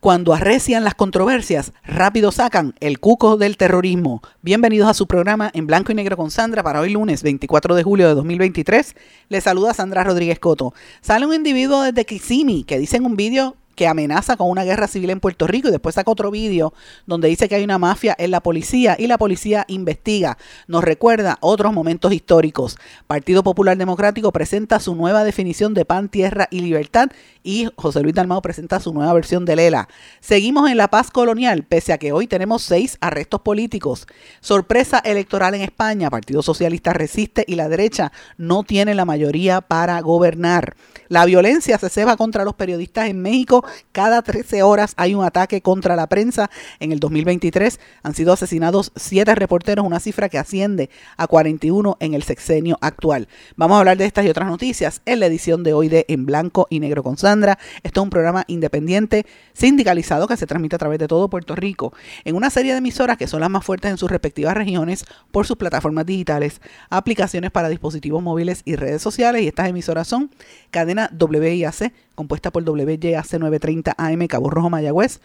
Cuando arrecian las controversias, rápido sacan el cuco del terrorismo. Bienvenidos a su programa en blanco y negro con Sandra para hoy lunes 24 de julio de 2023. Les saluda Sandra Rodríguez Coto. Sale un individuo desde Kissimmee que dice en un vídeo que amenaza con una guerra civil en Puerto Rico y después saca otro vídeo donde dice que hay una mafia en la policía y la policía investiga. Nos recuerda otros momentos históricos. Partido Popular Democrático presenta su nueva definición de pan, tierra y libertad y José Luis Dalmao presenta su nueva versión de Lela. Seguimos en la paz colonial, pese a que hoy tenemos seis arrestos políticos. Sorpresa electoral en España, Partido Socialista resiste y la derecha no tiene la mayoría para gobernar. La violencia se ceba contra los periodistas en México cada 13 horas hay un ataque contra la prensa. En el 2023 han sido asesinados 7 reporteros, una cifra que asciende a 41 en el sexenio actual. Vamos a hablar de estas y otras noticias en la edición de hoy de En Blanco y Negro con Sandra. Esto es un programa independiente sindicalizado que se transmite a través de todo Puerto Rico en una serie de emisoras que son las más fuertes en sus respectivas regiones por sus plataformas digitales, aplicaciones para dispositivos móviles y redes sociales. Y estas emisoras son cadena WIAC compuesta por WYAC 930 AM Cabo Rojo Mayagüez,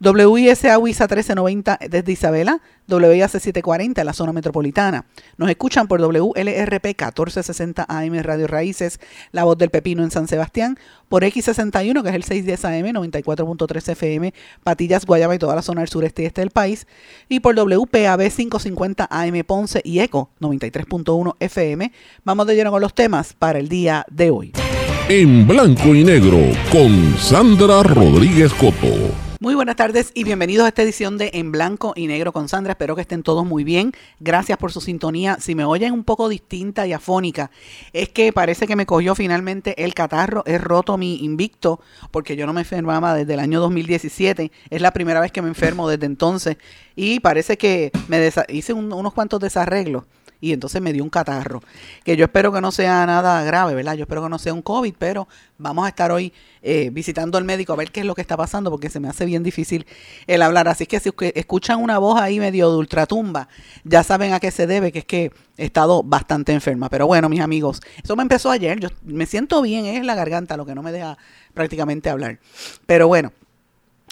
WISA WISA 1390 desde Isabela, WIAC 740 en la zona metropolitana. Nos escuchan por WLRP 1460 AM Radio Raíces, La Voz del Pepino en San Sebastián, por X61 que es el 610 AM 94.3 FM, Patillas, Guayaba y toda la zona del sureste y este del país, y por WPAB 550 AM Ponce y ECO 93.1 FM. Vamos de lleno con los temas para el día de hoy en blanco y negro con Sandra Rodríguez Coto. Muy buenas tardes y bienvenidos a esta edición de En Blanco y Negro con Sandra. Espero que estén todos muy bien. Gracias por su sintonía. Si me oyen un poco distinta y afónica, es que parece que me cogió finalmente el catarro. He roto mi invicto porque yo no me enfermaba desde el año 2017. Es la primera vez que me enfermo desde entonces y parece que me hice unos cuantos desarreglos y entonces me dio un catarro, que yo espero que no sea nada grave, ¿verdad? Yo espero que no sea un COVID, pero vamos a estar hoy eh, visitando al médico a ver qué es lo que está pasando, porque se me hace bien difícil el hablar. Así que si escuchan una voz ahí medio de ultratumba, ya saben a qué se debe, que es que he estado bastante enferma. Pero bueno, mis amigos, eso me empezó ayer, yo me siento bien, es la garganta lo que no me deja prácticamente hablar. Pero bueno.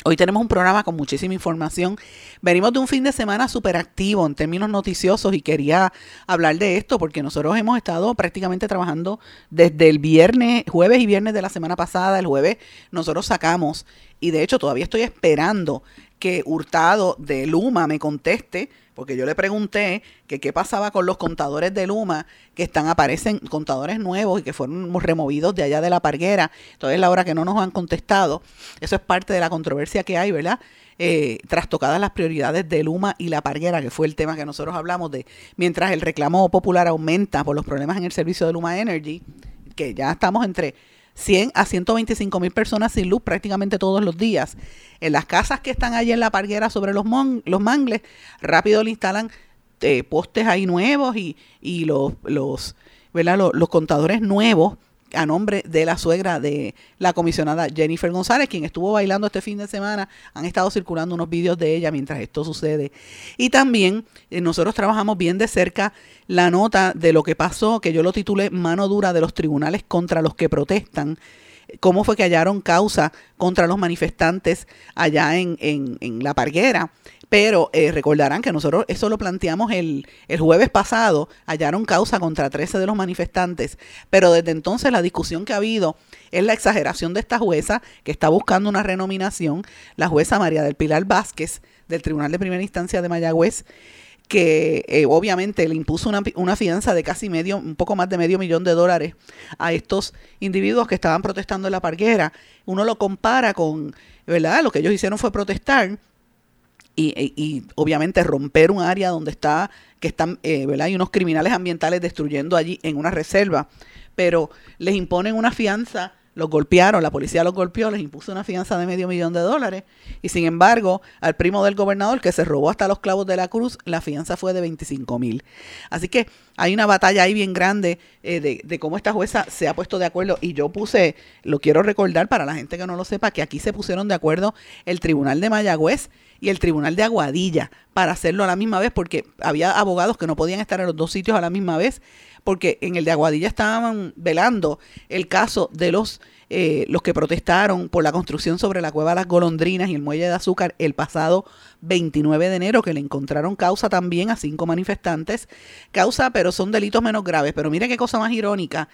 Hoy tenemos un programa con muchísima información. Venimos de un fin de semana súper activo en términos noticiosos y quería hablar de esto porque nosotros hemos estado prácticamente trabajando desde el viernes, jueves y viernes de la semana pasada. El jueves nosotros sacamos y de hecho todavía estoy esperando que Hurtado de Luma me conteste, porque yo le pregunté que qué pasaba con los contadores de Luma, que están, aparecen contadores nuevos y que fueron removidos de allá de la parguera. Entonces, la hora que no nos han contestado, eso es parte de la controversia que hay, ¿verdad? Eh, trastocadas las prioridades de Luma y la parguera, que fue el tema que nosotros hablamos de, mientras el reclamo popular aumenta por los problemas en el servicio de Luma Energy, que ya estamos entre 100 a 125 mil personas sin luz prácticamente todos los días. En las casas que están allí en la parguera sobre los, los mangles, rápido le instalan eh, postes ahí nuevos y, y los, los, ¿verdad? los contadores nuevos a nombre de la suegra de la comisionada Jennifer González, quien estuvo bailando este fin de semana. Han estado circulando unos vídeos de ella mientras esto sucede. Y también eh, nosotros trabajamos bien de cerca la nota de lo que pasó, que yo lo titulé Mano dura de los tribunales contra los que protestan cómo fue que hallaron causa contra los manifestantes allá en, en, en La Parguera. Pero eh, recordarán que nosotros eso lo planteamos el, el, jueves pasado, hallaron causa contra 13 de los manifestantes, pero desde entonces la discusión que ha habido es la exageración de esta jueza que está buscando una renominación, la jueza María del Pilar Vázquez del Tribunal de Primera Instancia de Mayagüez, que eh, obviamente le impuso una, una, fianza de casi medio, un poco más de medio millón de dólares a estos individuos que estaban protestando en la parguera. Uno lo compara con, ¿verdad? Lo que ellos hicieron fue protestar y, obviamente romper un área donde está, que están, eh, ¿verdad? Hay unos criminales ambientales destruyendo allí en una reserva, pero les imponen una fianza los golpearon, la policía los golpeó, les impuso una fianza de medio millón de dólares y sin embargo al primo del gobernador que se robó hasta los clavos de la cruz, la fianza fue de 25 mil. Así que hay una batalla ahí bien grande eh, de, de, cómo esta jueza se ha puesto de acuerdo. Y yo puse, lo quiero recordar para la gente que no lo sepa, que aquí se pusieron de acuerdo el Tribunal de Mayagüez y el Tribunal de Aguadilla para hacerlo a la misma vez porque había abogados que no podían estar en los dos sitios a la misma vez porque en el de Aguadilla estaban velando el caso de los eh, los que protestaron por la construcción sobre la cueva las golondrinas y el muelle de azúcar el pasado 29 de enero, que le encontraron causa también a cinco manifestantes. Causa, pero son delitos menos graves. Pero mire qué cosa más irónica.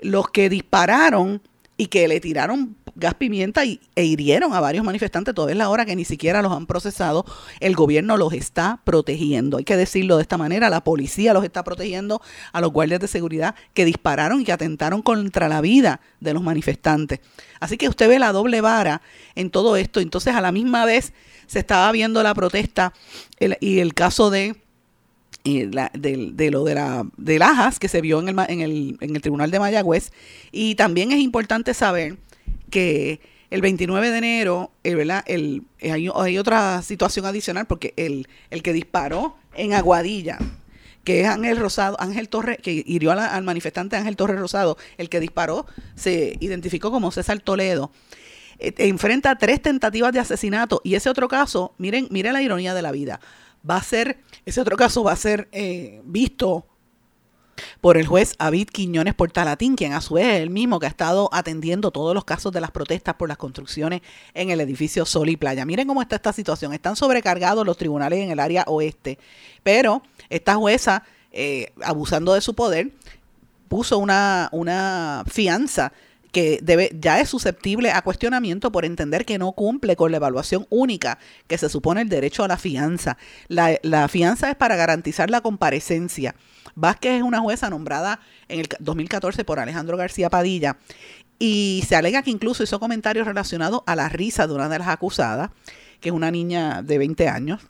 Los que dispararon y que le tiraron gas pimienta y, e hirieron a varios manifestantes. Toda es la hora que ni siquiera los han procesado. El gobierno los está protegiendo. Hay que decirlo de esta manera. La policía los está protegiendo a los guardias de seguridad que dispararon y que atentaron contra la vida de los manifestantes. Así que usted ve la doble vara en todo esto. Entonces, a la misma vez se estaba viendo la protesta y el caso de de, lo de la de Lajas que se vio en el, en, el, en el Tribunal de Mayagüez. Y también es importante saber que el 29 de enero, eh, ¿verdad? El, eh, hay, hay, otra situación adicional porque el, el que disparó en Aguadilla, que es Ángel Rosado, Ángel Torres, que hirió al manifestante Ángel Torres Rosado, el que disparó se identificó como César Toledo. Eh, enfrenta tres tentativas de asesinato y ese otro caso, miren, miren la ironía de la vida va a ser, ese otro caso va a ser eh, visto por el juez Avid Quiñones Portalatín, quien a su vez es el mismo que ha estado atendiendo todos los casos de las protestas por las construcciones en el edificio Sol y Playa. Miren cómo está esta situación. Están sobrecargados los tribunales en el área oeste, pero esta jueza, eh, abusando de su poder, puso una, una fianza que debe, ya es susceptible a cuestionamiento por entender que no cumple con la evaluación única que se supone el derecho a la fianza. La, la fianza es para garantizar la comparecencia. Vázquez es una jueza nombrada en el 2014 por Alejandro García Padilla y se alega que incluso hizo comentarios relacionados a la risa de una de las acusadas, que es una niña de 20 años,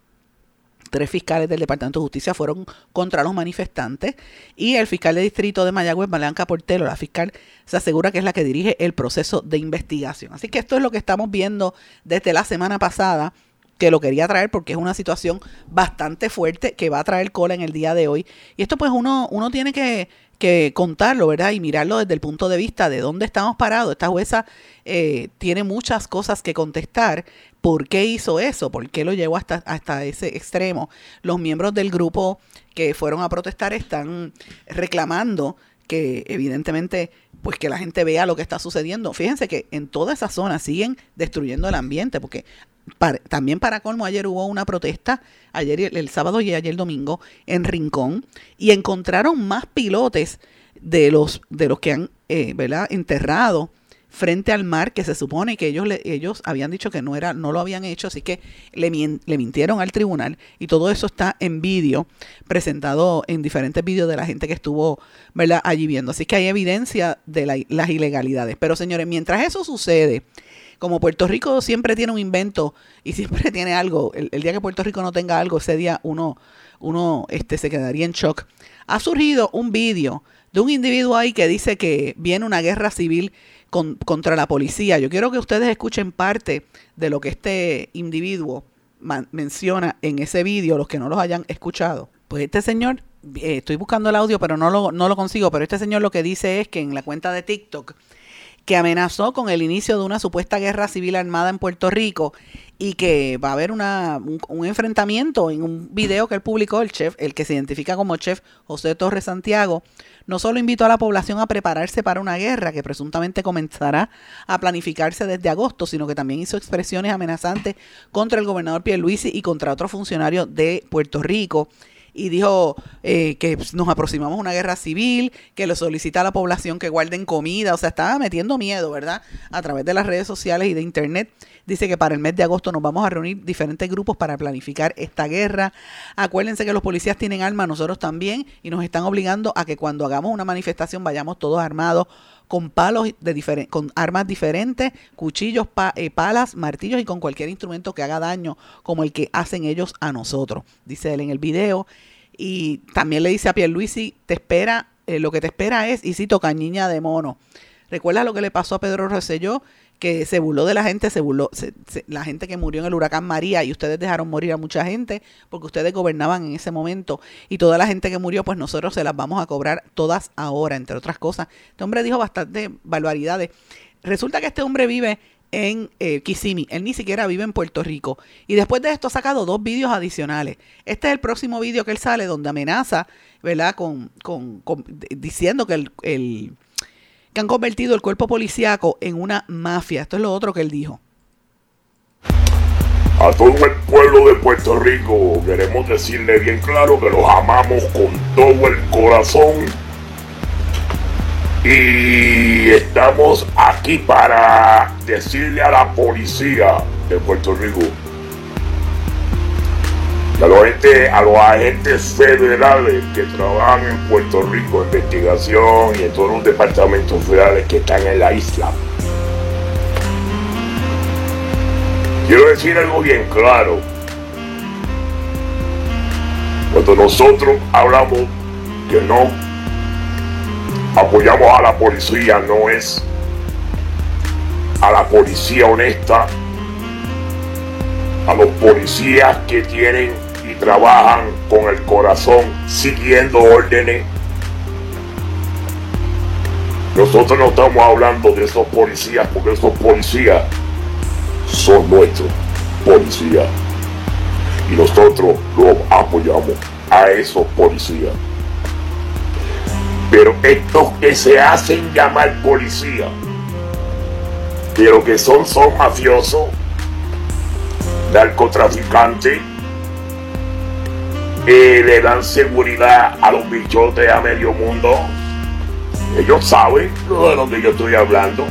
tres fiscales del Departamento de Justicia fueron contra los manifestantes y el fiscal de distrito de Mayagüez, Blanca Portelo, la fiscal, se asegura que es la que dirige el proceso de investigación. Así que esto es lo que estamos viendo desde la semana pasada que lo quería traer porque es una situación bastante fuerte que va a traer cola en el día de hoy. Y esto pues uno, uno tiene que, que contarlo, ¿verdad? Y mirarlo desde el punto de vista de dónde estamos parados. Esta jueza eh, tiene muchas cosas que contestar, ¿Por qué hizo eso? ¿Por qué lo llevó hasta, hasta ese extremo? Los miembros del grupo que fueron a protestar están reclamando que evidentemente pues que la gente vea lo que está sucediendo. Fíjense que en toda esa zona siguen destruyendo el ambiente porque también para colmo ayer hubo una protesta ayer el, sábado y ayer el domingo en Rincón y encontraron más pilotes de los de los que han eh, ¿verdad? enterrado frente al mar que se supone que ellos ellos habían dicho que no era no lo habían hecho así que le, le mintieron al tribunal y todo eso está en vídeo presentado en diferentes vídeos de la gente que estuvo verdad allí viendo. Así que hay evidencia de las ilegalidades. Pero señores mientras eso sucede como Puerto Rico siempre tiene un invento y siempre tiene algo el, día que Puerto Rico no tenga algo ese día uno uno este se quedaría en shock. Ha surgido un vídeo de un individuo ahí que dice que viene una guerra civil contra la policía. Yo quiero que ustedes escuchen parte de lo que este individuo menciona en ese vídeo, los que no los hayan escuchado. Pues este señor, eh, estoy buscando el audio, pero no lo, no lo consigo, pero este señor lo que dice es que en la cuenta de TikTok, que amenazó con el inicio de una supuesta guerra civil armada en Puerto Rico y que va a haber una, un, enfrentamiento en un video que él publicó, el chef, el que se identifica como chef José Torres Santiago, no solo invitó a la población a prepararse para una guerra que presuntamente comenzará a planificarse desde agosto, sino que también hizo expresiones amenazantes contra el gobernador Pierluisi y contra otros funcionarios de Puerto Rico y dijo eh, que nos aproximamos a una guerra civil, que le solicita a la población que guarden comida, o sea, estaba metiendo miedo, ¿verdad? A través de las redes sociales y de internet. Dice que para el mes de agosto nos vamos a reunir diferentes grupos para planificar esta guerra. Acuérdense que los policías tienen armas, nosotros también, y nos están obligando a que cuando hagamos una manifestación vayamos todos armados con palos de con armas diferentes, cuchillos, eh, palas, martillos y con cualquier instrumento que haga daño, como el que hacen ellos a nosotros, dice él en el video. Y también le dice a Pierluisi, te espera, eh, lo que te espera es, y cito, cañiña de mono. Recuerda lo que le pasó a Pedro Rosselló, que se burló de la gente, se burló la gente que murió en el huracán María y ustedes dejaron morir a mucha gente porque ustedes gobernaban en ese momento y toda la gente que murió, pues nosotros se las vamos a cobrar todas ahora, entre otras cosas. Este hombre dijo bastante barbaridades. Resulta que este hombre vive en eh, Kissimmee. Él ni siquiera vive en Puerto Rico. Y después de esto ha sacado dos vídeos adicionales. Este es el próximo vídeo que él sale donde amenaza, ¿verdad? Con, con, diciendo que el, que han convertido el cuerpo policíaco en una mafia. Esto es lo otro que él dijo. A todo el pueblo de Puerto Rico queremos decirle bien claro que los amamos con todo el corazón y estamos aquí para decirle a la policía de Puerto Rico y a los, agentes, a los agentes federales que trabajan en Puerto Rico, investigación y en todos los departamentos federales que están en la isla. Quiero decir algo bien claro. Cuando nosotros hablamos que no apoyamos a la policía, no es a la policía honesta, a los policías que tienen trabajan con el corazón siguiendo órdenes. Nosotros no estamos hablando de esos policías porque esos policías son nuestros policías. Y nosotros los apoyamos a esos policías. Pero estos que se hacen llamar policía, pero que son, son mafiosos, narcotraficantes, le dan seguridad a los bichotes a medio mundo. Ellos saben de lo que yo estoy hablando.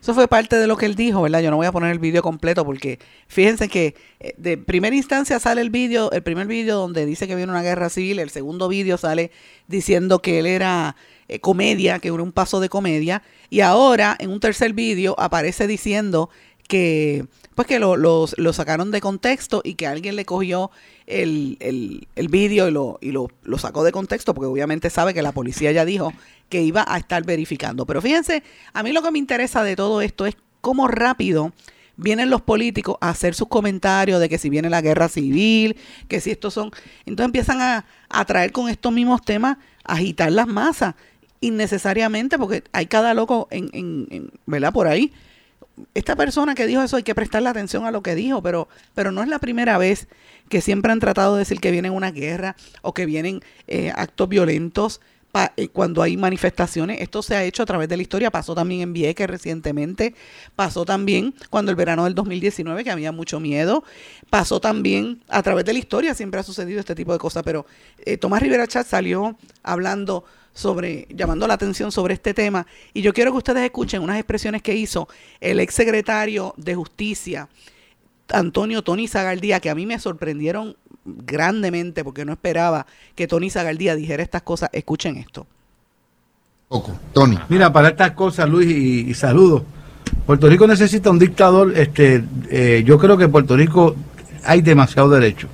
Eso fue parte de lo que él dijo, ¿verdad? Yo no voy a poner el vídeo completo porque fíjense que eh, de primera instancia sale el vídeo, el primer vídeo donde dice que viene una guerra civil, el segundo vídeo sale diciendo que él era eh, comedia, que era un paso de comedia, y ahora en un tercer vídeo aparece diciendo que pues que lo, lo, sacaron de contexto y que alguien le cogió el, el, el vídeo y, lo, y lo, lo, sacó de contexto, porque obviamente sabe que la policía ya dijo que iba a estar verificando. Pero fíjense, a mí lo que me interesa de todo esto es cómo rápido vienen los políticos a hacer sus comentarios de que si viene la guerra civil, que si estos son... Entonces empiezan a, a traer con estos mismos temas, a agitar las masas innecesariamente, porque hay cada loco en, en, en ¿verdad? Por ahí esta persona que dijo eso hay que prestarle atención a lo que dijo, pero, pero no es la primera vez que siempre han tratado de decir que viene una guerra o que vienen eh, actos violentos eh, cuando hay manifestaciones. Esto se ha hecho a través de la historia, pasó también en Vieques recientemente, pasó también cuando el verano del 2019 que había mucho miedo, pasó también a través de la historia, siempre ha sucedido este tipo de cosas, pero eh, Tomás Rivera Chat salió hablando sobre, llamando la atención sobre este tema. Y yo quiero que ustedes escuchen unas expresiones que hizo el ex secretario de Justicia, Antonio Tony Zagaldía, que a mí me sorprendieron grandemente porque no esperaba que Tony Zagaldía dijera estas cosas. Escuchen esto. Tony. Mira, para estas cosas, Luis, y, saludos. Puerto Rico necesita un dictador. Este, eh, yo creo que en Puerto Rico hay demasiado derecho.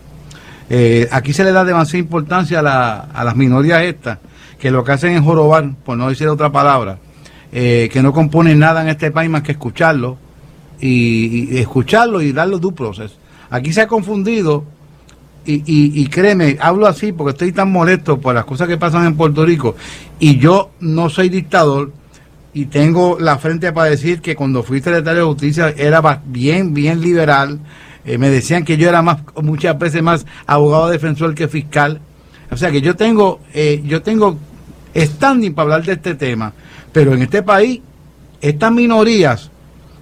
Eh, aquí se le da demasiada importancia a, a las minorías estas que lo que hacen es jorobar, por no decir otra palabra, eh, que no componen nada en este país más que escucharlo y, escucharlo y darlo due process. Aquí se ha confundido y, y, créeme, hablo así porque estoy tan molesto por las cosas que pasan en Puerto Rico y yo no soy dictador y tengo la frente para decir que cuando fui secretario de justicia era bien, bien liberal. Eh, me decían que yo era más, muchas veces más abogado defensor que fiscal. O sea que yo tengo, eh, yo tengo standing para hablar de este tema. Pero en este país, estas minorías,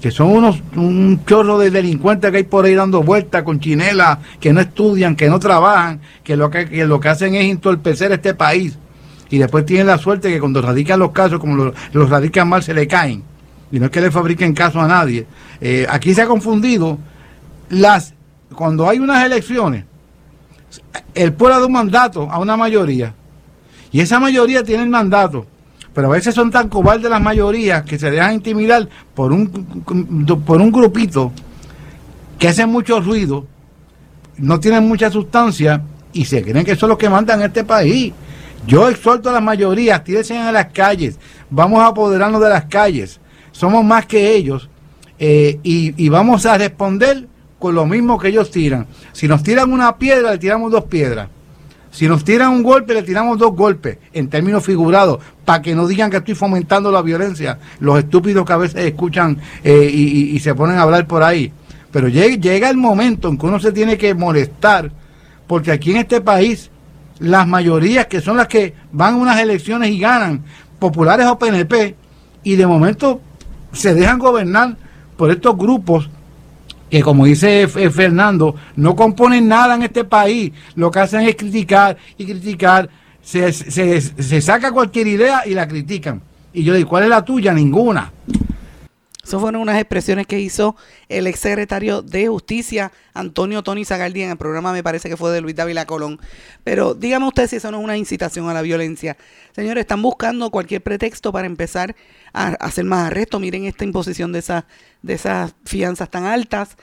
que son unos un chorro de delincuentes que hay por ahí dando vueltas con chinelas, que no estudian, que no trabajan, que lo que, lo que hacen es entorpecer este país. Y después tienen la suerte que cuando radican los casos, como los, radican mal, se le caen. Y no es que le fabriquen caso a nadie. Eh, aquí se ha confundido las cuando hay unas elecciones, el pueblo da un mandato a una mayoría y esa mayoría tiene el mandato. Pero a veces son tan cobardes las mayorías que se dejan intimidar por un, por un grupito que hacen mucho ruido, no tienen mucha sustancia y se creen que son los que mandan este país. Yo exhorto a las mayorías, tírense a las calles, vamos a apoderarnos de las calles, somos más que ellos eh, y vamos a responder con lo mismo que ellos tiran. Si nos tiran una piedra, le tiramos dos piedras. Si nos tiran un golpe, le tiramos dos golpes, en términos figurados, para que no digan que estoy fomentando la violencia. Los estúpidos que a veces escuchan eh, y, se ponen a hablar por ahí. Pero llega, llega el momento en que uno se tiene que molestar, porque aquí en este país, las mayorías que son las que van a unas elecciones y ganan, populares o PNP, y de momento se dejan gobernar por estos grupos que como dice Fernando, no componen nada en este país, lo que hacen es criticar y criticar, se, se, saca cualquier idea y la critican. Y yo digo, ¿cuál es la tuya? Ninguna. Esas fueron unas expresiones que hizo el exsecretario de Justicia, Antonio Tony Zagaldi, en el programa, me parece que fue de Luis Dávila Colón. Pero dígame usted si eso no es una incitación a la violencia. Señores, están buscando cualquier pretexto para empezar a hacer más arrestos. Miren esta imposición de esas, de esas fianzas tan altas.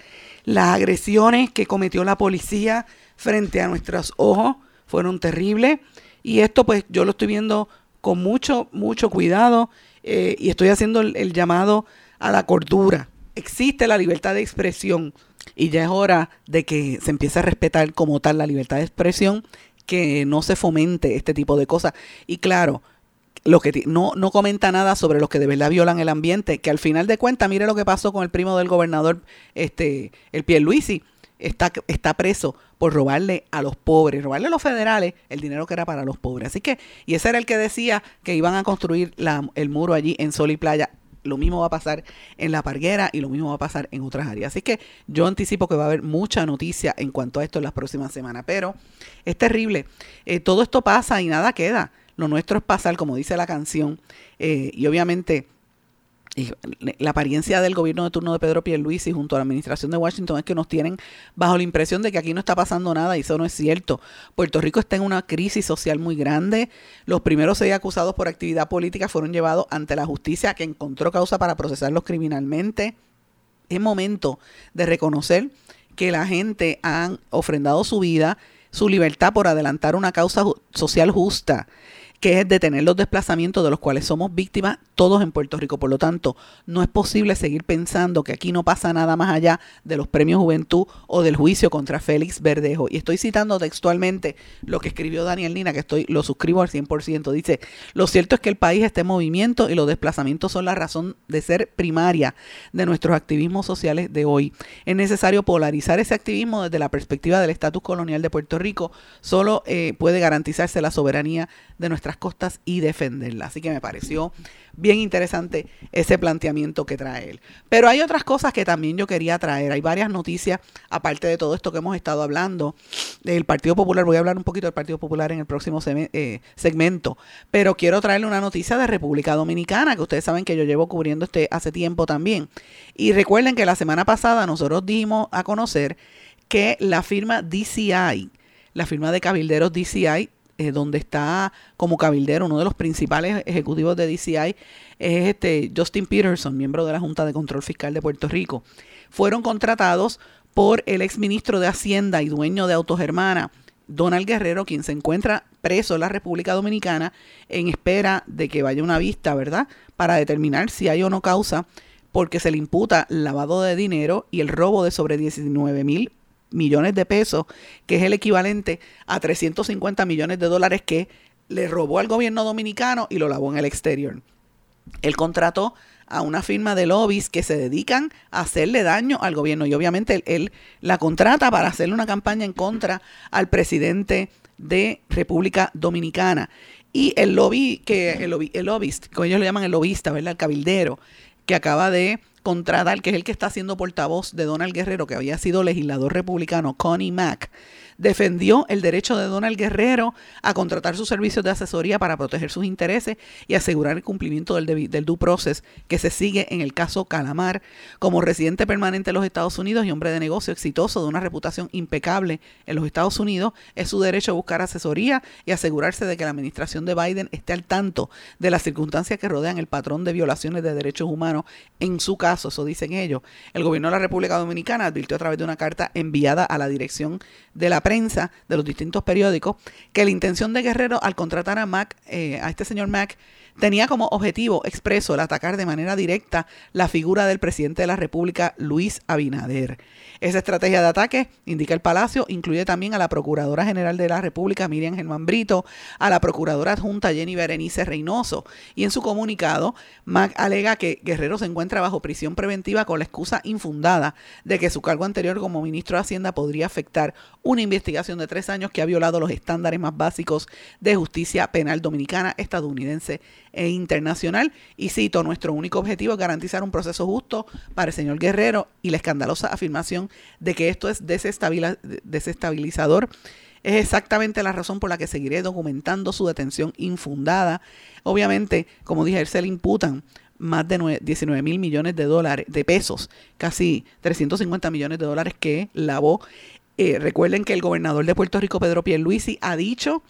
Las agresiones que cometió la policía frente a nuestros ojos fueron terribles. Y esto pues yo lo estoy viendo con mucho, mucho cuidado eh, y estoy haciendo el llamado a la cordura. Existe la libertad de expresión y ya es hora de que se empiece a respetar como tal la libertad de expresión, que no se fomente este tipo de cosas. Y claro, lo que no, no comenta nada sobre los que de verdad violan el ambiente, que al final de cuentas, mire lo que pasó con el primo del gobernador, este, el Pierluisi, está, está preso por robarle a los pobres, robarle a los federales el dinero que era para los pobres. Así que, y ese era el que decía que iban a construir la, el muro allí en Sol y Playa lo mismo va a pasar en la parguera y lo mismo va a pasar en otras áreas. Así que yo anticipo que va a haber mucha noticia en cuanto a esto en las próximas semanas. Pero es terrible. Eh, todo esto pasa y nada queda. Lo nuestro es pasar, como dice la canción. Eh, y obviamente la apariencia del gobierno de turno de Pedro Pierluisi junto a la administración de Washington es que nos tienen bajo la impresión de que aquí no está pasando nada y eso no es cierto. Puerto Rico está en una crisis social muy grande. Los primeros seis acusados por actividad política fueron llevados ante la justicia que encontró causa para procesarlos criminalmente. Es momento de reconocer que la gente ha ofrendado su vida, su libertad por adelantar una causa social justa que es detener los desplazamientos de los cuales somos víctimas todos en Puerto Rico. Por lo tanto, no es posible seguir pensando que aquí no pasa nada más allá de los premios Juventud o del juicio contra Félix Verdejo. Y estoy citando textualmente lo que escribió Daniel Nina, que estoy lo suscribo al 100%. Dice, lo cierto es que el país está en movimiento y los desplazamientos son la razón de ser primaria de nuestros activismos sociales de hoy. Es necesario polarizar ese activismo desde la perspectiva del estatus colonial de Puerto Rico. Solo eh, puede garantizarse la soberanía de nuestra costas y defenderla. Así que me pareció bien interesante ese planteamiento que trae él. Pero hay otras cosas que también yo quería traer. Hay varias noticias, aparte de todo esto que hemos estado hablando del Partido Popular. Voy a hablar un poquito del Partido Popular en el próximo eh, segmento. Pero quiero traerle una noticia de República Dominicana, que ustedes saben que yo llevo cubriendo este hace tiempo también. Y recuerden que la semana pasada nosotros dimos a conocer que la firma DCI, la firma de cabilderos DCI, eh, donde está como cabildero uno de los principales ejecutivos de DCI, es este Justin Peterson, miembro de la Junta de Control Fiscal de Puerto Rico. Fueron contratados por el exministro de Hacienda y dueño de Autogermana, Donald Guerrero, quien se encuentra preso en la República Dominicana en espera de que vaya una vista, ¿verdad? Para determinar si hay o no causa, porque se le imputa lavado de dinero y el robo de sobre 19 mil millones de pesos, que es el equivalente a 350 millones de dólares que le robó al gobierno dominicano y lo lavó en el exterior. Él contrató a una firma de lobbies que se dedican a hacerle daño al gobierno y obviamente él, la contrata para hacerle una campaña en contra al presidente de República Dominicana. Y el lobby, que el, lobby, el lobbyist, como ellos le llaman el lobista, ¿verdad? El cabildero, que acaba de contratar, que es el que está siendo portavoz de Donald Guerrero, que había sido legislador republicano, Connie Mack, defendió el derecho de Donald Guerrero a contratar sus servicios de asesoría para proteger sus intereses y asegurar el cumplimiento del, del due process que se sigue en el caso Calamar. Como residente permanente de los Estados Unidos y hombre de negocio exitoso de una reputación impecable en los Estados Unidos, es su derecho a buscar asesoría y asegurarse de que la administración de Biden esté al tanto de las circunstancias que rodean el patrón de violaciones de derechos humanos. En su caso, eso dicen ellos, el gobierno de la República Dominicana advirtió a través de una carta enviada a la dirección de la prensa de los distintos periódicos que la intención de Guerrero al contratar a Mac, eh, a este señor Mac, tenía como objetivo expreso el atacar de manera directa la figura del presidente de la República, Luis Abinader. Esa estrategia de ataque, indica el Palacio, incluye también a la Procuradora General de la República, Miriam Germán Brito, a la Procuradora Adjunta Jenny Berenice Reynoso. Y en su comunicado, Mac alega que Guerrero se encuentra bajo prisión preventiva con la excusa infundada de que su cargo anterior como ministro de Hacienda podría afectar una investigación de tres años que ha violado los estándares más básicos de justicia penal dominicana, estadounidense e internacional. Y cito, nuestro único objetivo es garantizar un proceso justo para el señor Guerrero y la escandalosa afirmación de que esto es desestabilizador es exactamente la razón por la que seguiré documentando su detención infundada. Obviamente, como dije, se le imputan más de 19 mil millones de dólares, de pesos, casi 350 millones de dólares que lavó. Eh, recuerden que el gobernador de Puerto Rico, Pedro Pierluisi, ha dicho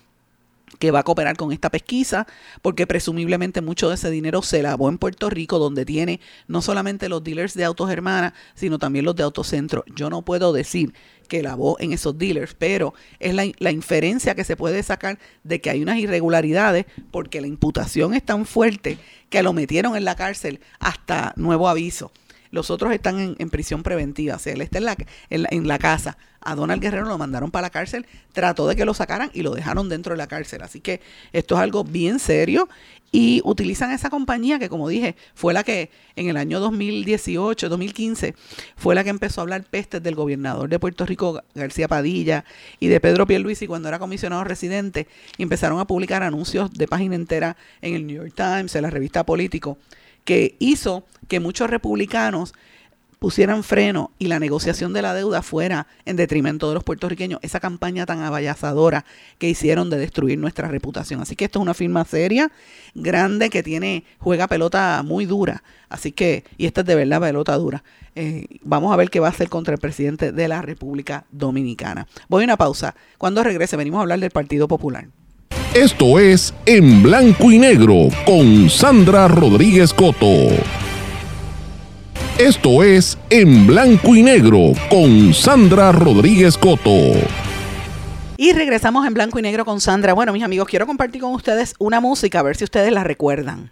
que va a cooperar con esta pesquisa, porque presumiblemente mucho de ese dinero se lavó en Puerto Rico, donde tiene no solamente los dealers de autos hermanas, sino también los de autocentro. Yo no puedo decir que lavó en esos dealers, pero es la, la, inferencia que se puede sacar de que hay unas irregularidades, porque la imputación es tan fuerte que lo metieron en la cárcel hasta nuevo aviso. Los otros están en, prisión preventiva. O sea, él está en la, en casa. A Donald Guerrero lo mandaron para la cárcel, trató de que lo sacaran y lo dejaron dentro de la cárcel. Así que esto es algo bien serio y utilizan esa compañía que, como dije, fue la que en el año 2018, 2015, fue la que empezó a hablar pestes del gobernador de Puerto Rico, García Padilla, y de Pedro Pierluisi cuando era comisionado residente, empezaron a publicar anuncios de página entera en el New York Times, en la revista Político, que hizo que muchos republicanos pusieran freno y la negociación de la deuda fuera en detrimento de los puertorriqueños, esa campaña tan abayazadora que hicieron de destruir nuestra reputación. Así que esto es una firma seria, grande, que tiene, juega pelota muy dura. Así que, y esta es de verdad pelota dura. Eh, vamos a ver qué va a hacer contra el presidente de la República Dominicana. Voy a una pausa. Cuando regrese, venimos a hablar del Partido Popular. Esto es En Blanco y Negro con Sandra Rodríguez Coto. Esto es En Blanco y Negro con Sandra Rodríguez Coto. Y regresamos en blanco y negro con Sandra. Bueno, mis amigos, quiero compartir con ustedes una música, a ver si ustedes la recuerdan.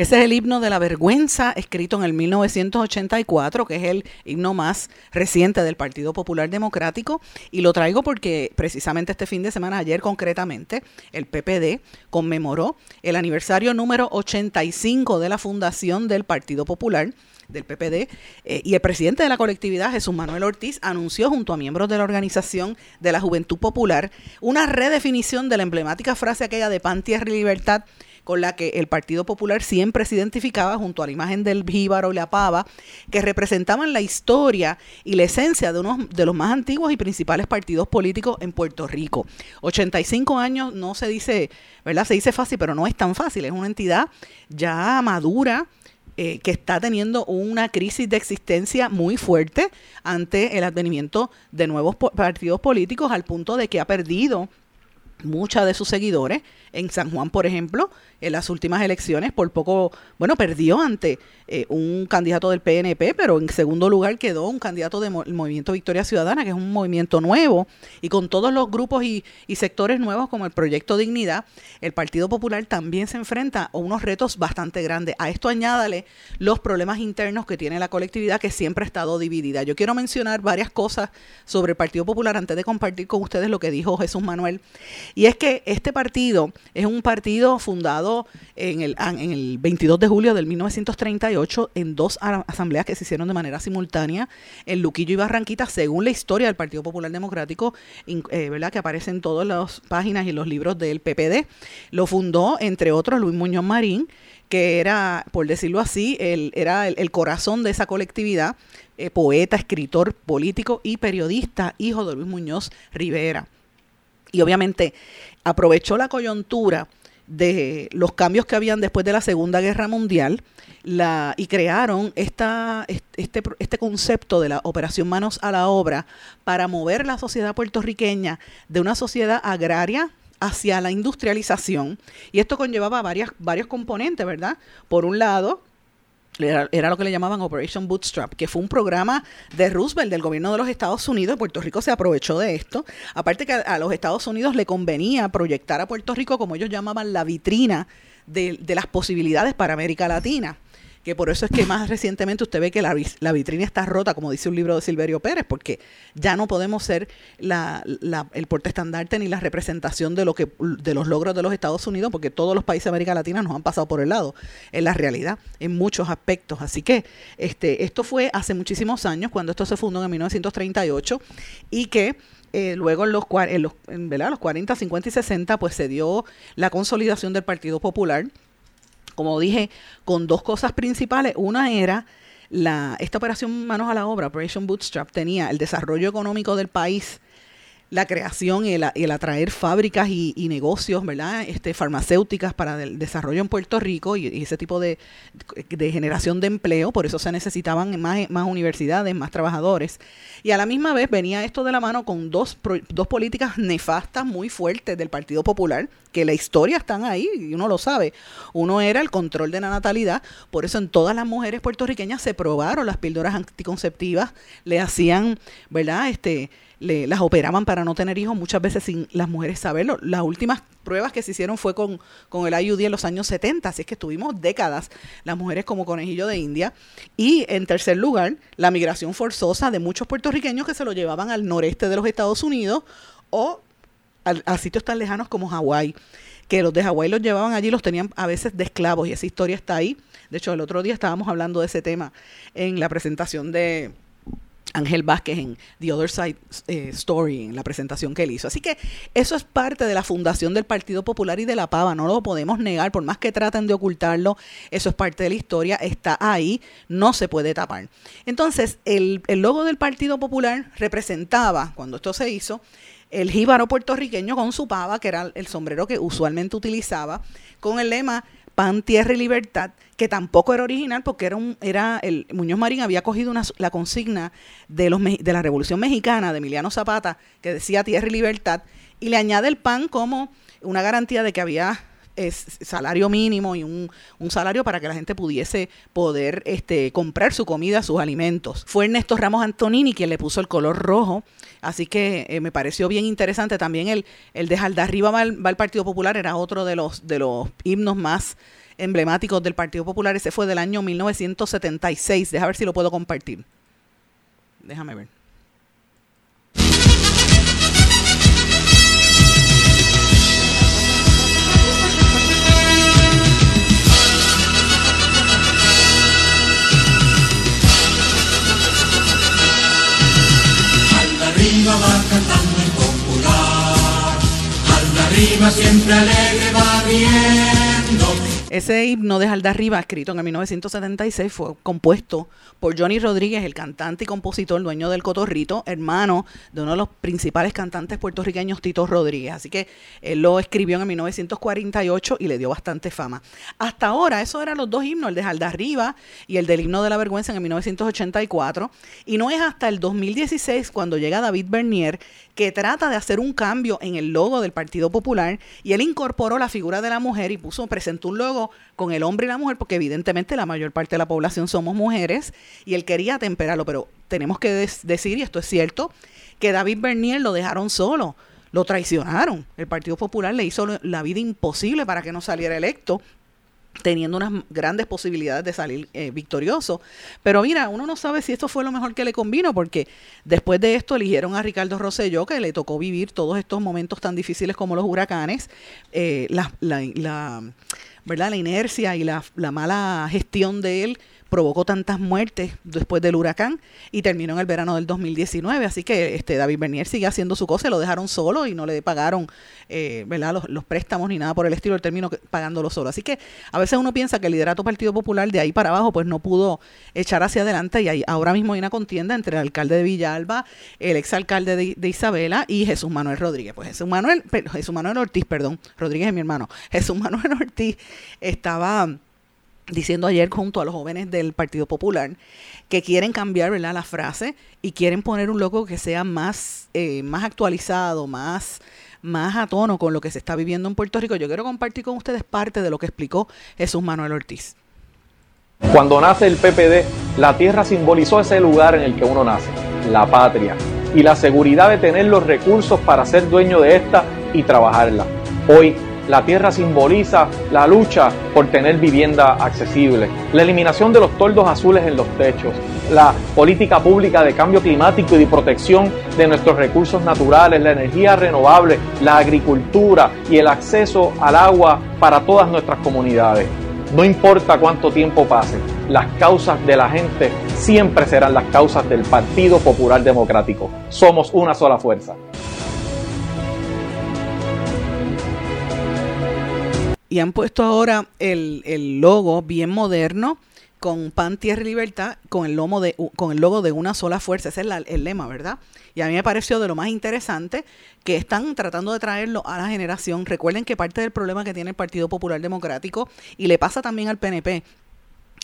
Ese es el himno de la vergüenza, escrito en el 1984, que es el himno más reciente del Partido Popular Democrático. Y lo traigo porque precisamente este fin de semana, ayer concretamente, el PPD conmemoró el aniversario número 85 de la fundación del Partido Popular del PPD, eh, y el presidente de la colectividad, Jesús Manuel Ortiz, anunció junto a miembros de la Organización de la Juventud Popular una redefinición de la emblemática frase aquella de pan, tierra y libertad con la que el Partido Popular siempre se identificaba junto a la imagen del jíbaro y la pava, que representaban la historia y la esencia de uno de los más antiguos y principales partidos políticos en Puerto Rico. 85 años no se dice, ¿verdad? Se dice fácil, pero no es tan fácil, es una entidad ya madura, eh, que está teniendo una crisis de existencia muy fuerte ante el advenimiento de nuevos partidos políticos al punto de que ha perdido muchos de sus seguidores. En San Juan, por ejemplo, en las últimas elecciones, por poco, bueno, perdió ante eh, un candidato del PNP, pero en segundo lugar quedó un candidato del Movimiento Victoria Ciudadana, que es un movimiento nuevo, y con todos los grupos y, sectores nuevos como el Proyecto Dignidad, el Partido Popular también se enfrenta a unos retos bastante grandes. A esto añádale los problemas internos que tiene la colectividad, que siempre ha estado dividida. Yo quiero mencionar varias cosas sobre el Partido Popular antes de compartir con ustedes lo que dijo Jesús Manuel, y es que este partido es un partido fundado en el, en el 22 de julio del 1938 en dos asambleas que se hicieron de manera simultánea en Luquillo y Barranquita, según la historia del Partido Popular Democrático, eh, ¿verdad? que aparece en todas las páginas y los libros del PPD. Lo fundó, entre otros, Luis Muñoz Marín, que era, por decirlo así, el, era el, corazón de esa colectividad, eh, poeta, escritor, político y periodista, hijo de Luis Muñoz Rivera. Y obviamente aprovechó la coyuntura de los cambios que habían después de la Segunda Guerra Mundial y crearon esta, este, este concepto de la operación manos a la obra para mover la sociedad puertorriqueña de una sociedad agraria hacia la industrialización. Y esto conllevaba varias, varios componentes, ¿verdad? Por un lado, era, lo que le llamaban Operation Bootstrap, que fue un programa de Roosevelt, del gobierno de los Estados Unidos. Puerto Rico se aprovechó de esto. Aparte que a, los Estados Unidos le convenía proyectar a Puerto Rico, como ellos llamaban, la vitrina de las posibilidades para América Latina que por eso es que más recientemente usted ve que la, vitrina está rota, como dice un libro de Silverio Pérez, porque ya no podemos ser la, la, el ni la representación de lo que de los logros de los Estados Unidos, porque todos los países de América Latina nos han pasado por el lado, en la realidad, en muchos aspectos. Así que este esto fue hace muchísimos años, cuando esto se fundó en 1938, y que eh, luego en los, en los, en, los 40, 50 y 60, pues se dio la consolidación del Partido Popular como dije, con dos cosas principales. Una era la, esta operación Manos a la Obra, Operation Bootstrap, tenía el desarrollo económico del país la creación y el, atraer fábricas y, negocios, ¿verdad? Este, farmacéuticas para el desarrollo en Puerto Rico y, ese tipo de, generación de empleo, por eso se necesitaban más, más universidades, más trabajadores. Y a la misma vez venía esto de la mano con dos, dos políticas nefastas muy fuertes del Partido Popular, que la historia están ahí y uno lo sabe. Uno era el control de la natalidad, por eso en todas las mujeres puertorriqueñas se probaron las píldoras anticonceptivas, le hacían, ¿verdad? Este le, las operaban para no tener hijos, muchas veces sin las mujeres saberlo. Las últimas pruebas que se hicieron fue con, con el IUD en los años 70, así es que estuvimos décadas las mujeres como conejillo de India. Y en tercer lugar, la migración forzosa de muchos puertorriqueños que se lo llevaban al noreste de los Estados Unidos o a, sitios tan lejanos como Hawái que los de Hawái los llevaban allí, los tenían a veces de esclavos y esa historia está ahí. De hecho, el otro día estábamos hablando de ese tema en la presentación de, Ángel Vázquez en The Other Side eh, Story, en la presentación que él hizo. Así que eso es parte de la fundación del Partido Popular y de la Pava, no lo podemos negar, por más que traten de ocultarlo, eso es parte de la historia, está ahí, no se puede tapar. Entonces, el, el logo del Partido Popular representaba, cuando esto se hizo, el jíbaro puertorriqueño con su pava, que era el sombrero que usualmente utilizaba, con el lema Pan, Tierra y Libertad, que tampoco era original porque era un, era el Muñoz Marín había cogido una, la consigna de los de la Revolución Mexicana de Emiliano Zapata que decía Tierra y Libertad y le añade el pan como una garantía de que había salario mínimo y un, salario para que la gente pudiese poder este, comprar su comida, sus alimentos. Fue Ernesto Ramos Antonini quien le puso el color rojo, así que eh, me pareció bien interesante. También el, el de Arriba va, va el Partido Popular, era otro de los, de los himnos más emblemáticos del Partido Popular. Ese fue del año 1976. Deja ver si lo puedo compartir. Déjame ver. Siempre alegre va riendo ese himno de Arriba, escrito en 1976, fue compuesto por Johnny Rodríguez, el cantante y compositor, dueño del Cotorrito, hermano de uno de los principales cantantes puertorriqueños, Tito Rodríguez. Así que él lo escribió en 1948 y le dio bastante fama. Hasta ahora, esos eran los dos himnos, el de Arriba y el del himno de la vergüenza en 1984. Y no es hasta el 2016 cuando llega David Bernier que trata de hacer un cambio en el logo del Partido Popular y él incorporó la figura de la mujer y puso, presentó un logo con el hombre y la mujer, porque evidentemente la mayor parte de la población somos mujeres, y él quería temperarlo, pero tenemos que decir, y esto es cierto, que David Bernier lo dejaron solo, lo traicionaron. El Partido Popular le hizo la vida imposible para que no saliera electo teniendo unas grandes posibilidades de salir eh, victorioso. Pero mira, uno no sabe si esto fue lo mejor que le convino, porque después de esto eligieron a Ricardo Rosselló, que le tocó vivir todos estos momentos tan difíciles como los huracanes, eh, la, la, ¿verdad? la inercia y la mala gestión de él provocó tantas muertes después del huracán y terminó en el verano del 2019. Así que este David Bernier sigue haciendo su cosa, lo dejaron solo y no le pagaron eh, ¿verdad? Los, préstamos ni nada por el estilo, el término pagándolo solo. Así que a veces uno piensa que el liderato Partido Popular de ahí para abajo pues no pudo echar hacia adelante y hay, ahora mismo hay una contienda entre el alcalde de Villalba, el exalcalde de, de Isabela y Jesús Manuel Rodríguez. Pues Jesús Manuel, Jesús Manuel Ortiz, perdón, Rodríguez es mi hermano. Jesús Manuel Ortiz estaba diciendo ayer junto a los jóvenes del Partido Popular que quieren cambiar la frase y quieren poner un logo que sea más, eh, más actualizado, más, más a tono con lo que se está viviendo en Puerto Rico. Yo quiero compartir con ustedes parte de lo que explicó Jesús Manuel Ortiz. Cuando nace el PPD, la tierra simbolizó ese lugar en el que uno nace, la patria, y la seguridad de tener los recursos para ser dueño de esta y trabajarla. Hoy, la tierra simboliza la lucha por tener vivienda accesible, la eliminación de los toldos azules en los techos, la política pública de cambio climático y de protección de nuestros recursos naturales, la energía renovable, la agricultura y el acceso al agua para todas nuestras comunidades. No importa cuánto tiempo pase, las causas de la gente siempre serán las causas del Partido Popular Democrático. Somos una sola fuerza. Y han puesto ahora el, el logo bien moderno con pan, tierra y libertad, con el, lomo de, con el logo de una sola fuerza. Ese es el lema, ¿verdad? Y a mí me pareció de lo más interesante que están tratando de traerlo a la generación. Recuerden que parte del problema que tiene el Partido Popular Democrático, y le pasa también al PNP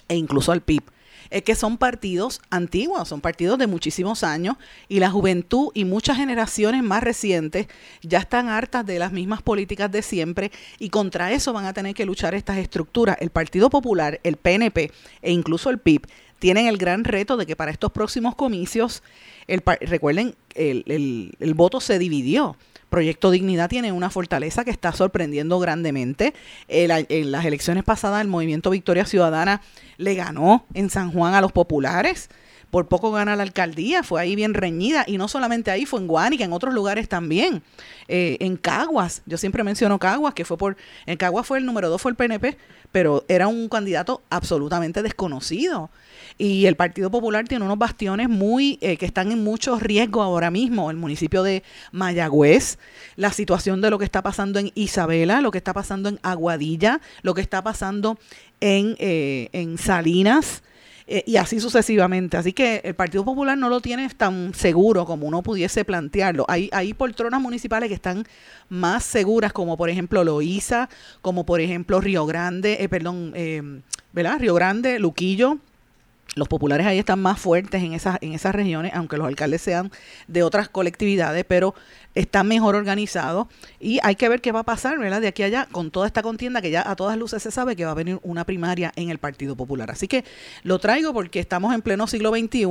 e incluso al PIB, es que son partidos antiguos, son partidos de muchísimos años y la juventud y muchas generaciones más recientes ya están hartas de las mismas políticas de siempre y contra eso van a tener que luchar estas estructuras. El Partido Popular, el PNP e incluso el PIB tienen el gran reto de que para estos próximos comicios, el, recuerden, el, el voto se dividió. Proyecto Dignidad tiene una fortaleza que está sorprendiendo grandemente. En, las elecciones pasadas el movimiento Victoria Ciudadana le ganó en San Juan a los populares. Por poco gana la alcaldía, fue ahí bien reñida. Y no solamente ahí, fue en Guánica, en otros lugares también. Eh, en Caguas, yo siempre menciono Caguas, que fue por. En Caguas fue el número dos, fue el PNP, pero era un candidato absolutamente desconocido. Y el Partido Popular tiene unos bastiones muy eh, que están en mucho riesgo ahora mismo. El municipio de Mayagüez, la situación de lo que está pasando en Isabela, lo que está pasando en Aguadilla, lo que está pasando en, eh, en Salinas. Eh, y así sucesivamente. Así que el Partido Popular no lo tiene tan seguro como uno pudiese plantearlo. Hay, hay poltronas municipales que están más seguras, como por ejemplo Loíza, como por ejemplo Río Grande, perdón, ¿verdad? Río Grande, Luquillo, los populares ahí están más fuertes en esas, en esas regiones, aunque los alcaldes sean de otras colectividades, pero están mejor organizados y hay que ver qué va a pasar, ¿verdad? De aquí a allá, con toda esta contienda que ya a todas luces se sabe que va a venir una primaria en el Partido Popular. Así que lo traigo porque estamos en pleno siglo XXI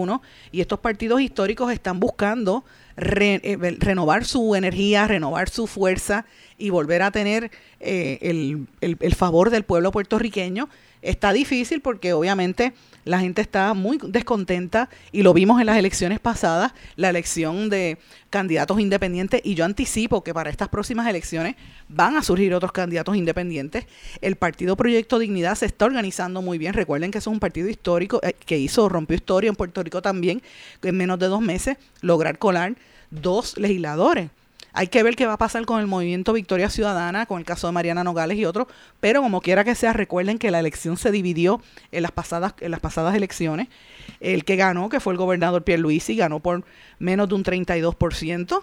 y estos partidos históricos están buscando eh, renovar su energía, renovar su fuerza y volver a tener eh, el, el favor del pueblo puertorriqueño. Está difícil porque obviamente la gente está muy descontenta y lo vimos en las elecciones pasadas, la elección de candidatos independientes y yo anticipo que para estas próximas elecciones van a surgir otros candidatos independientes. El Partido Proyecto Dignidad se está organizando muy bien. Recuerden que es un partido histórico eh, que hizo, rompió historia en Puerto Rico también, en menos de dos meses lograr colar dos legisladores hay que ver qué va a pasar con el movimiento Victoria Ciudadana, con el caso de Mariana Nogales y otros, pero como quiera que sea, recuerden que la elección se dividió en las pasadas, en las pasadas elecciones. El que ganó, que fue el gobernador Pierluisi, ganó por menos de un 32%.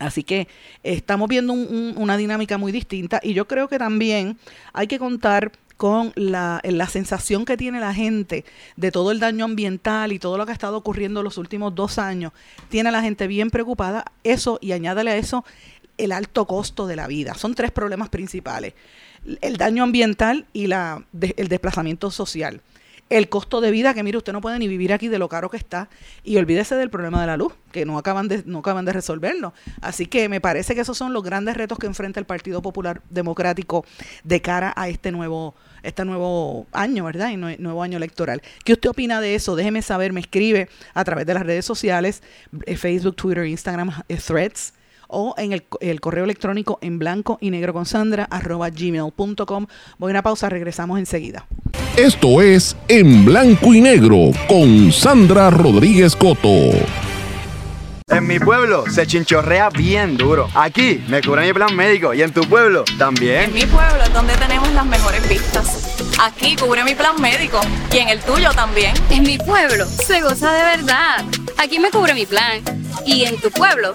Así que estamos viendo una dinámica muy distinta y yo creo que también hay que contar con la, la, sensación que tiene la gente de todo el daño ambiental y todo lo que ha estado ocurriendo los últimos dos años, tiene a la gente bien preocupada. Eso, y añádale a eso, el alto costo de la vida. Son tres problemas principales. El daño ambiental y la, el desplazamiento social el costo de vida, que mire, usted no puede ni vivir aquí de lo caro que está, y olvídese del problema de la luz, que no acaban de, no acaban de resolverlo. Así que me parece que esos son los grandes retos que enfrenta el Partido Popular Democrático de cara a este nuevo, este nuevo año, ¿verdad? Y nuevo año electoral. ¿Qué usted opina de eso? Déjeme saber, me escribe a través de las redes sociales, eh, Facebook, Twitter, Instagram, eh, Threads o en el, correo electrónico en blanco y negro con Sandra arroba gmail.com. Voy a una pausa, regresamos enseguida. Esto es En Blanco y Negro con Sandra Rodríguez Coto. En mi pueblo se chinchorrea bien duro. Aquí me cubre mi plan médico y en tu pueblo también. En mi pueblo es donde tenemos las mejores vistas. Aquí cubre mi plan médico y en el tuyo también. En mi pueblo se goza de verdad. Aquí me cubre mi plan y en tu pueblo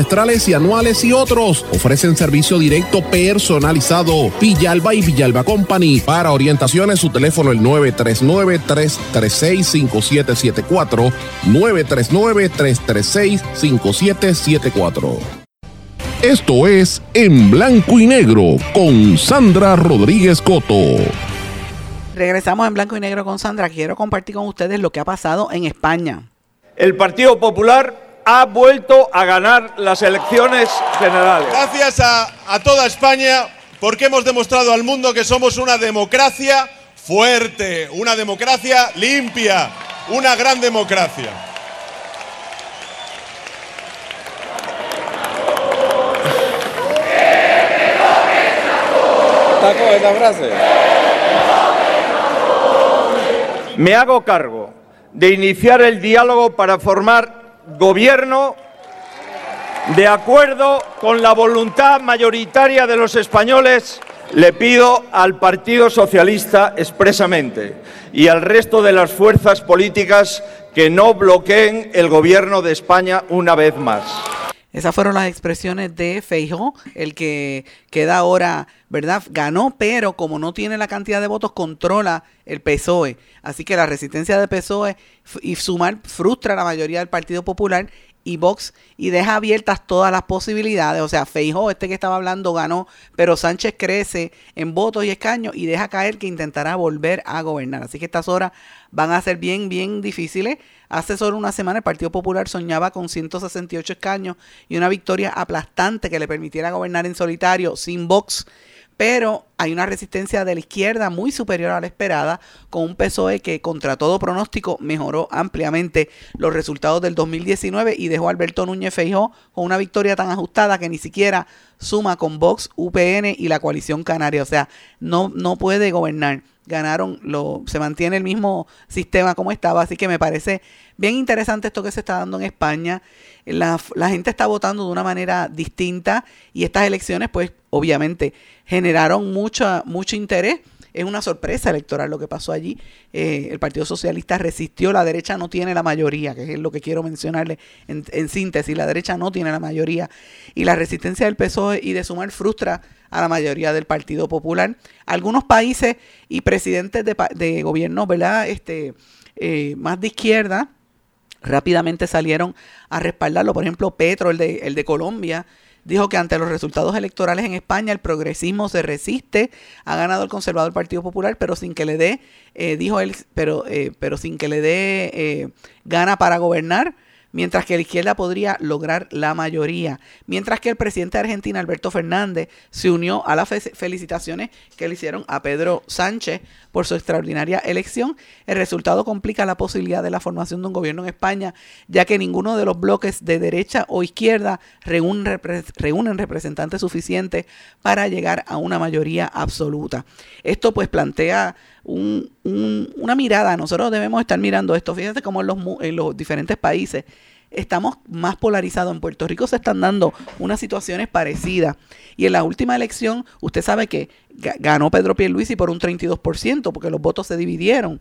y anuales y otros. Ofrecen servicio directo personalizado. Villalba y Villalba Company. Para orientaciones, su teléfono el 939-336-5774. 939-336-5774. Esto es En Blanco y Negro con Sandra Rodríguez Coto. Regresamos en Blanco y Negro con Sandra. Quiero compartir con ustedes lo que ha pasado en España. El Partido Popular ha vuelto a ganar las elecciones generales. Gracias a, toda España porque hemos demostrado al mundo que somos una democracia fuerte, una democracia limpia, una gran democracia. esta frase? Me hago cargo de iniciar el diálogo para formar gobierno de acuerdo con la voluntad mayoritaria de los españoles, le pido al Partido Socialista expresamente y al resto de las fuerzas políticas que no bloqueen el gobierno de España una vez más. Esas fueron las expresiones de Feijo, el que queda ahora, ¿verdad? Ganó, pero como no tiene la cantidad de votos, controla el PSOE. Así que la resistencia de PSOE y sumar frustra a la mayoría del Partido Popular y Vox y deja abiertas todas las posibilidades. O sea, Feijo, este que estaba hablando, ganó, pero Sánchez crece en votos y escaños y deja caer que intentará volver a gobernar. Así que estas horas van a ser bien, bien difíciles. Hace solo una semana el Partido Popular soñaba con 168 escaños y una victoria aplastante que le permitiera gobernar en solitario sin Vox pero hay una resistencia de la izquierda muy superior a la esperada, con un PSOE que contra todo pronóstico mejoró ampliamente los resultados del 2019 y dejó a Alberto Núñez Feijó con una victoria tan ajustada que ni siquiera suma con Vox, UPN y la coalición canaria, o sea, no, no puede gobernar. Ganaron, lo, se mantiene el mismo sistema como estaba, así que me parece bien interesante esto que se está dando en España. La, la gente está votando de una manera distinta y estas elecciones, pues obviamente, generaron mucho, mucho interés. Es una sorpresa electoral lo que pasó allí. Eh, el Partido Socialista resistió, la derecha no tiene la mayoría, que es lo que quiero mencionarle en, en síntesis, la derecha no tiene la mayoría. Y la resistencia del PSOE y de Sumar frustra a la mayoría del Partido Popular. Algunos países y presidentes de, de gobiernos, ¿verdad? Este, eh, más de izquierda, rápidamente salieron a respaldarlo. Por ejemplo, Petro, el de, el de Colombia, dijo que ante los resultados electorales en España el progresismo se resiste, ha ganado el conservador Partido Popular, pero sin que le dé, eh, dijo él, pero, eh, pero sin que le dé eh, gana para gobernar mientras que la izquierda podría lograr la mayoría. Mientras que el presidente de Argentina, Alberto Fernández, se unió a las felicitaciones que le hicieron a Pedro Sánchez por su extraordinaria elección. El resultado complica la posibilidad de la formación de un gobierno en España, ya que ninguno de los bloques de derecha o izquierda reúnen, reúnen representantes suficientes para llegar a una mayoría absoluta. Esto pues plantea una mirada, nosotros debemos estar mirando esto, fíjense cómo en los, en los diferentes países estamos más polarizados. En Puerto Rico se están dando unas situaciones parecidas. Y en la última elección, usted sabe que ganó Pedro Pierluisi por un 32%, porque los votos se dividieron.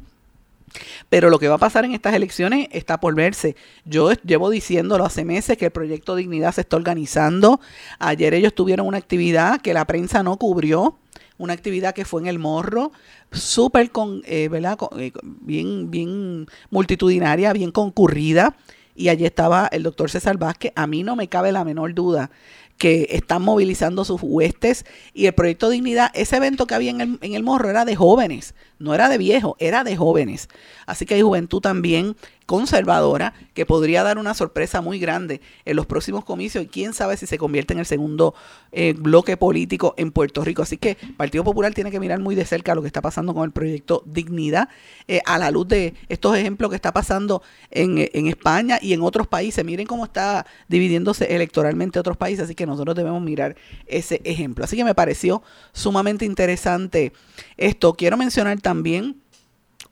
Pero lo que va a pasar en estas elecciones está por verse. Yo llevo diciéndolo hace meses que el proyecto Dignidad se está organizando. Ayer ellos tuvieron una actividad que la prensa no cubrió una actividad que fue en el Morro, súper con, eh, ¿verdad? Eh, bien, bien multitudinaria, bien concurrida. Y allí estaba el doctor César Vázquez. A mí no me cabe la menor duda que están movilizando sus huestes y el proyecto Dignidad, ese evento que había en el, en el morro era de jóvenes, no era de viejos, era de jóvenes. Así que hay juventud también conservadora que podría dar una sorpresa muy grande en los próximos comicios y quién sabe si se convierte en el segundo eh, bloque político en Puerto Rico. Así que Partido Popular tiene que mirar muy de cerca lo que está pasando con el proyecto Dignidad eh, a la luz de estos ejemplos que está pasando en, en España y en otros países. Miren cómo está dividiéndose electoralmente otros países, así que nosotros debemos mirar ese ejemplo. Así que me pareció sumamente interesante esto. Quiero mencionar también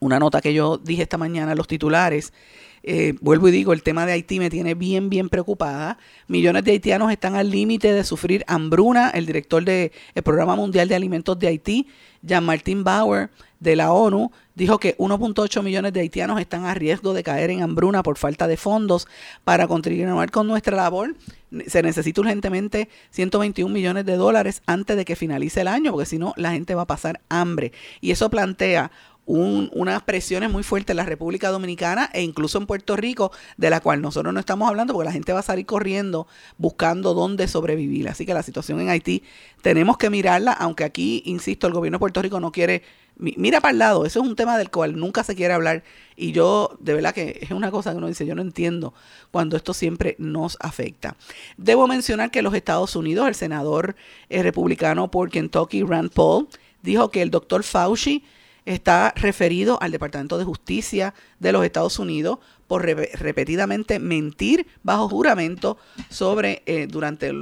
una nota que yo dije esta mañana en los titulares. Eh, vuelvo y digo, el tema de Haití me tiene bien, bien preocupada. Millones de haitianos están al límite de sufrir hambruna. El director del Programa Mundial de Alimentos de Haití, Jean-Martin Bauer, de la ONU, dijo que 1.8 millones de haitianos están a riesgo de caer en hambruna por falta de fondos para continuar con nuestra labor. Se necesita urgentemente 121 millones de dólares antes de que finalice el año, porque si no, la gente va a pasar hambre. Y eso plantea unas presiones muy fuertes en la República Dominicana e incluso en Puerto Rico, de la cual nosotros no estamos hablando porque la gente va a salir corriendo buscando dónde sobrevivir. Así que la situación en Haití tenemos que mirarla, aunque aquí, insisto, el gobierno de Puerto Rico no quiere mira para el lado, eso es un tema del cual nunca se quiere hablar y yo de verdad que es una cosa que uno dice, yo no entiendo cuando esto siempre nos afecta. Debo mencionar que los Estados Unidos, el senador eh, republicano por Kentucky, Rand Paul, dijo que el doctor Fauci está referido al Departamento de Justicia de los Estados Unidos por repetidamente mentir bajo juramento sobre, eh, durante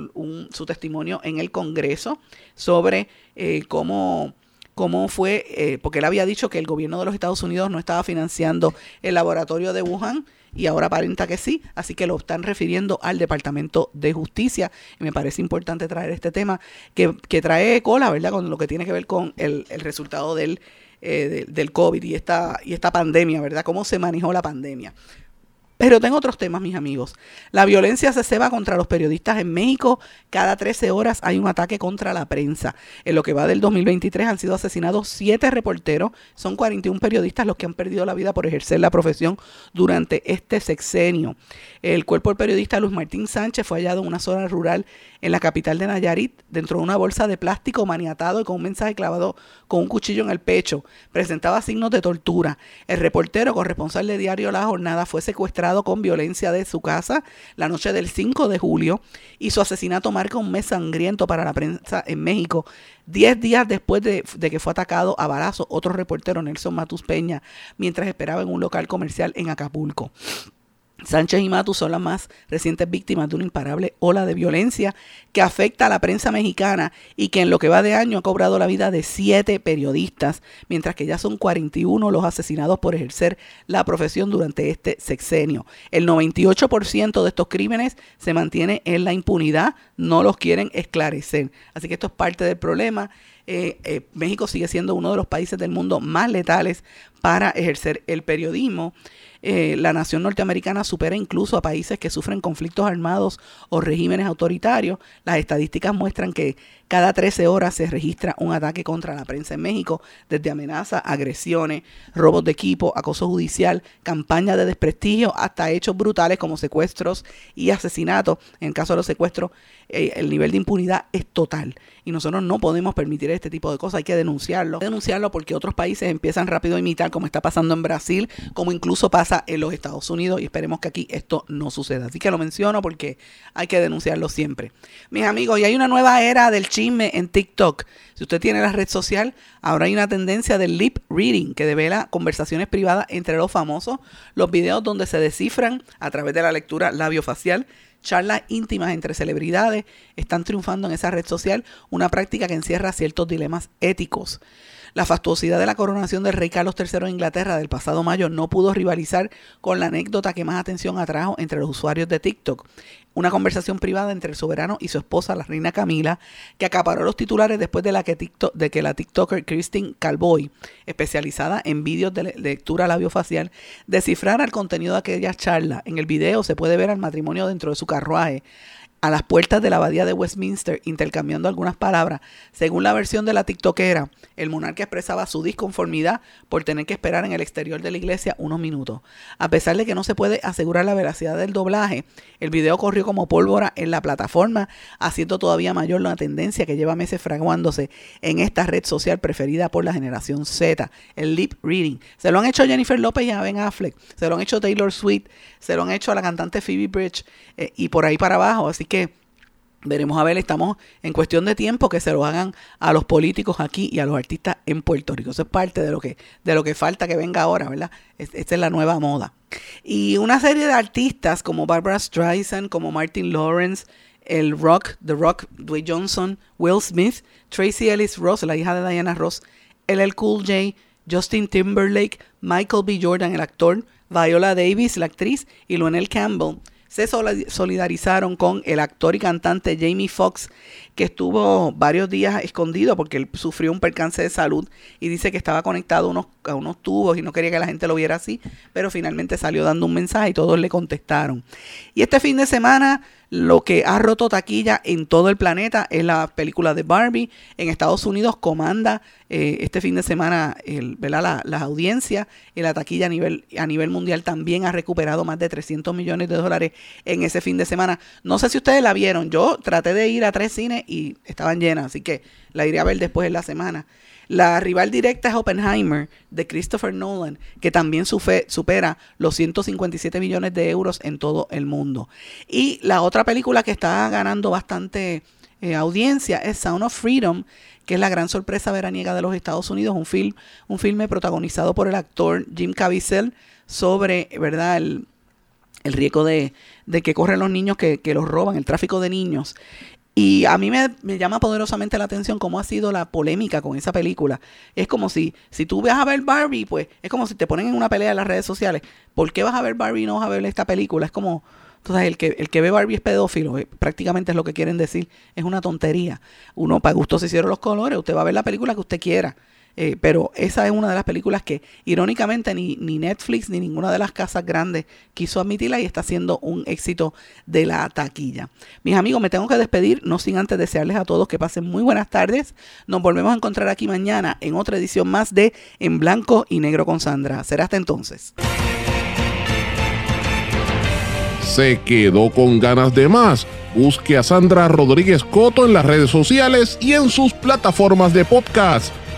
su testimonio en el Congreso, sobre eh, cómo cómo fue, eh, porque él había dicho que el gobierno de los Estados Unidos no estaba financiando el laboratorio de Wuhan y ahora aparenta que sí, así que lo están refiriendo al Departamento de Justicia y me parece importante traer este tema que, que trae cola, ¿verdad? Con lo que tiene que ver con el, el resultado del eh, del COVID y esta, y esta pandemia, ¿verdad? ¿Cómo se manejó la pandemia? Pero tengo otros temas, mis amigos. La violencia se ceba contra los periodistas en México. Cada 13 horas hay un ataque contra la prensa. En lo que va del 2023 han sido asesinados siete reporteros. Son 41 periodistas los que han perdido la vida por ejercer la profesión durante este sexenio. El cuerpo del periodista Luis Martín Sánchez fue hallado en una zona rural en la capital de Nayarit, dentro de una bolsa de plástico maniatado y con un mensaje clavado con un cuchillo en el pecho. Presentaba signos de tortura. El reportero corresponsal de Diario La Jornada fue secuestrado con violencia de su casa la noche del 5 de julio y su asesinato marca un mes sangriento para la prensa en México. Diez días después de, que fue atacado a balazo otro reportero, Nelson Matus Peña, mientras esperaba en un local comercial en Acapulco. Sánchez y Matus son las más recientes víctimas de una imparable ola de violencia que afecta a la prensa mexicana y que en lo que va de año ha cobrado la vida de siete periodistas, mientras que ya son 41 los asesinados por ejercer la profesión durante este sexenio. El 98% de estos crímenes se mantiene en la impunidad, no los quieren esclarecer. Así que esto es parte del problema. Eh, eh, México sigue siendo uno de los países del mundo más letales para ejercer el periodismo. Eh, la nación norteamericana supera incluso a países que sufren conflictos armados o regímenes autoritarios. Las estadísticas muestran que cada 13 horas se registra un ataque contra la prensa en México, desde amenazas, agresiones, robos de equipo, acoso judicial, campaña de desprestigio, hasta hechos brutales como secuestros y asesinatos. En el caso de los secuestros, eh, el nivel de impunidad es total. Y nosotros no podemos permitir este tipo de cosas, hay que denunciarlo. Denunciarlo porque otros países empiezan rápido a imitar, como está pasando en Brasil, como incluso pasa en los Estados Unidos y esperemos que aquí esto no suceda. Así que lo menciono porque hay que denunciarlo siempre. Mis amigos, y hay una nueva era del chisme en TikTok. Si usted tiene la red social, ahora hay una tendencia del lip reading que devela conversaciones privadas entre los famosos, los videos donde se descifran a través de la lectura labiofacial charlas íntimas entre celebridades están triunfando en esa red social, una práctica que encierra ciertos dilemas éticos. La fastuosidad de la coronación del rey Carlos III de Inglaterra del pasado mayo no pudo rivalizar con la anécdota que más atención atrajo entre los usuarios de TikTok. Una conversación privada entre el soberano y su esposa, la reina Camila, que acaparó los titulares después de, la que, TikTok, de que la TikToker Christine Calboy, especializada en vídeos de lectura labiofacial, descifrara el contenido de aquella charla. En el video se puede ver al matrimonio dentro de su carruaje a las puertas de la abadía de Westminster intercambiando algunas palabras. Según la versión de la TikTokera, el monarca expresaba su disconformidad por tener que esperar en el exterior de la iglesia unos minutos. A pesar de que no se puede asegurar la veracidad del doblaje, el video corrió como pólvora en la plataforma, haciendo todavía mayor la tendencia que lleva meses fraguándose en esta red social preferida por la generación Z, el lip reading. Se lo han hecho Jennifer López y a Affleck, se lo han hecho Taylor Swift, se lo han hecho a la cantante Phoebe Bridge eh, y por ahí para abajo. Así que veremos a ver, estamos en cuestión de tiempo que se lo hagan a los políticos aquí y a los artistas en Puerto Rico. Eso es parte de lo que, de lo que falta que venga ahora, ¿verdad? Esta es la nueva moda. Y una serie de artistas como Barbara Streisand, como Martin Lawrence, el Rock, The Rock, Dwayne Johnson, Will Smith, Tracy Ellis Ross, la hija de Diana Ross, LL Cool J, Justin Timberlake, Michael B. Jordan, el actor, Viola Davis, la actriz, y Lionel Campbell se solidarizaron con el actor y cantante Jamie Foxx, que estuvo varios días escondido porque él sufrió un percance de salud y dice que estaba conectado a unos, a unos tubos y no quería que la gente lo viera así, pero finalmente salió dando un mensaje y todos le contestaron. Y este fin de semana lo que ha roto taquilla en todo el planeta es la película de Barbie. En Estados Unidos comanda eh, este fin de semana el, La, las audiencias y la taquilla a nivel, a nivel mundial también ha recuperado más de 300 millones de dólares en ese fin de semana. No sé si ustedes la vieron. Yo traté de ir a tres cines y estaban llenas, así que la iré a ver después en la semana. La rival directa es Oppenheimer de Christopher Nolan, que también supera los 157 millones de euros en todo el mundo. Y la otra película que está ganando bastante eh, audiencia es Sound of Freedom, que es la gran sorpresa veraniega de los Estados Unidos, un film, un filme protagonizado por el actor Jim Caviezel sobre, ¿verdad?, el, riesgo de, que corren los niños que, que los roban, el tráfico de niños. Y a mí me, llama poderosamente la atención cómo ha sido la polémica con esa película. Es como si, si tú vas a ver Barbie, pues es como si te ponen en una pelea en las redes sociales. ¿Por qué vas a ver Barbie y no vas a ver esta película? Es como, entonces el que, el que ve Barbie es pedófilo, eh, prácticamente es lo que quieren decir. Es una tontería. Uno, para gusto se hicieron los colores, usted va a ver la película que usted quiera. Eh, pero esa es una de las películas que irónicamente ni, ni, Netflix ni ninguna de las casas grandes quiso admitirla y está siendo un éxito de la taquilla. Mis amigos, me tengo que despedir, no sin antes desearles a todos que pasen muy buenas tardes. Nos volvemos a encontrar aquí mañana en otra edición más de En Blanco y Negro con Sandra. Será hasta entonces. Se quedó con ganas de más. Busque a Sandra Rodríguez Coto en las redes sociales y en sus plataformas de podcast